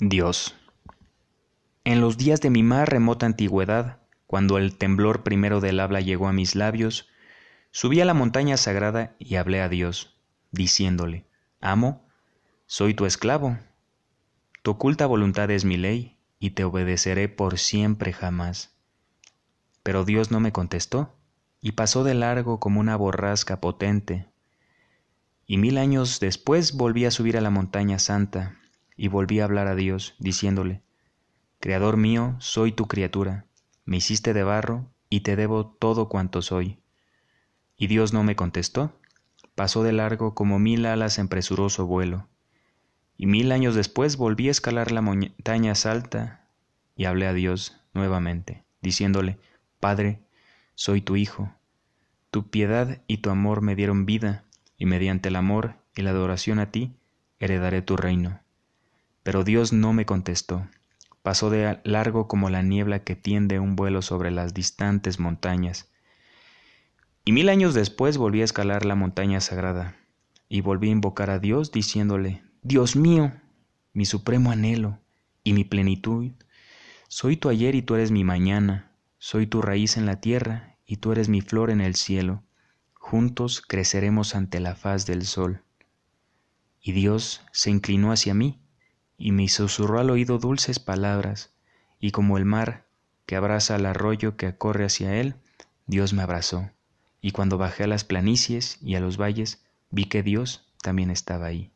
Dios. En los días de mi más remota antigüedad, cuando el temblor primero del habla llegó a mis labios, subí a la montaña sagrada y hablé a Dios, diciéndole, Amo, soy tu esclavo. Tu oculta voluntad es mi ley, y te obedeceré por siempre jamás. Pero Dios no me contestó, y pasó de largo como una borrasca potente. Y mil años después volví a subir a la montaña santa, y volví a hablar a Dios, diciéndole, Creador mío, soy tu criatura, me hiciste de barro, y te debo todo cuanto soy. Y Dios no me contestó, pasó de largo como mil alas en presuroso vuelo. Y mil años después volví a escalar la montaña alta y hablé a Dios nuevamente, diciéndole, Padre, soy tu Hijo. Tu piedad y tu amor me dieron vida, y mediante el amor y la adoración a ti, heredaré tu reino. Pero Dios no me contestó. Pasó de largo como la niebla que tiende un vuelo sobre las distantes montañas. Y mil años después volví a escalar la montaña sagrada, y volví a invocar a Dios diciéndole, Dios mío, mi supremo anhelo y mi plenitud, soy tu ayer y tú eres mi mañana, soy tu raíz en la tierra y tú eres mi flor en el cielo, juntos creceremos ante la faz del sol. Y Dios se inclinó hacia mí, y me susurró al oído dulces palabras, y como el mar que abraza al arroyo que corre hacia él, Dios me abrazó, y cuando bajé a las planicies y a los valles, vi que Dios también estaba ahí.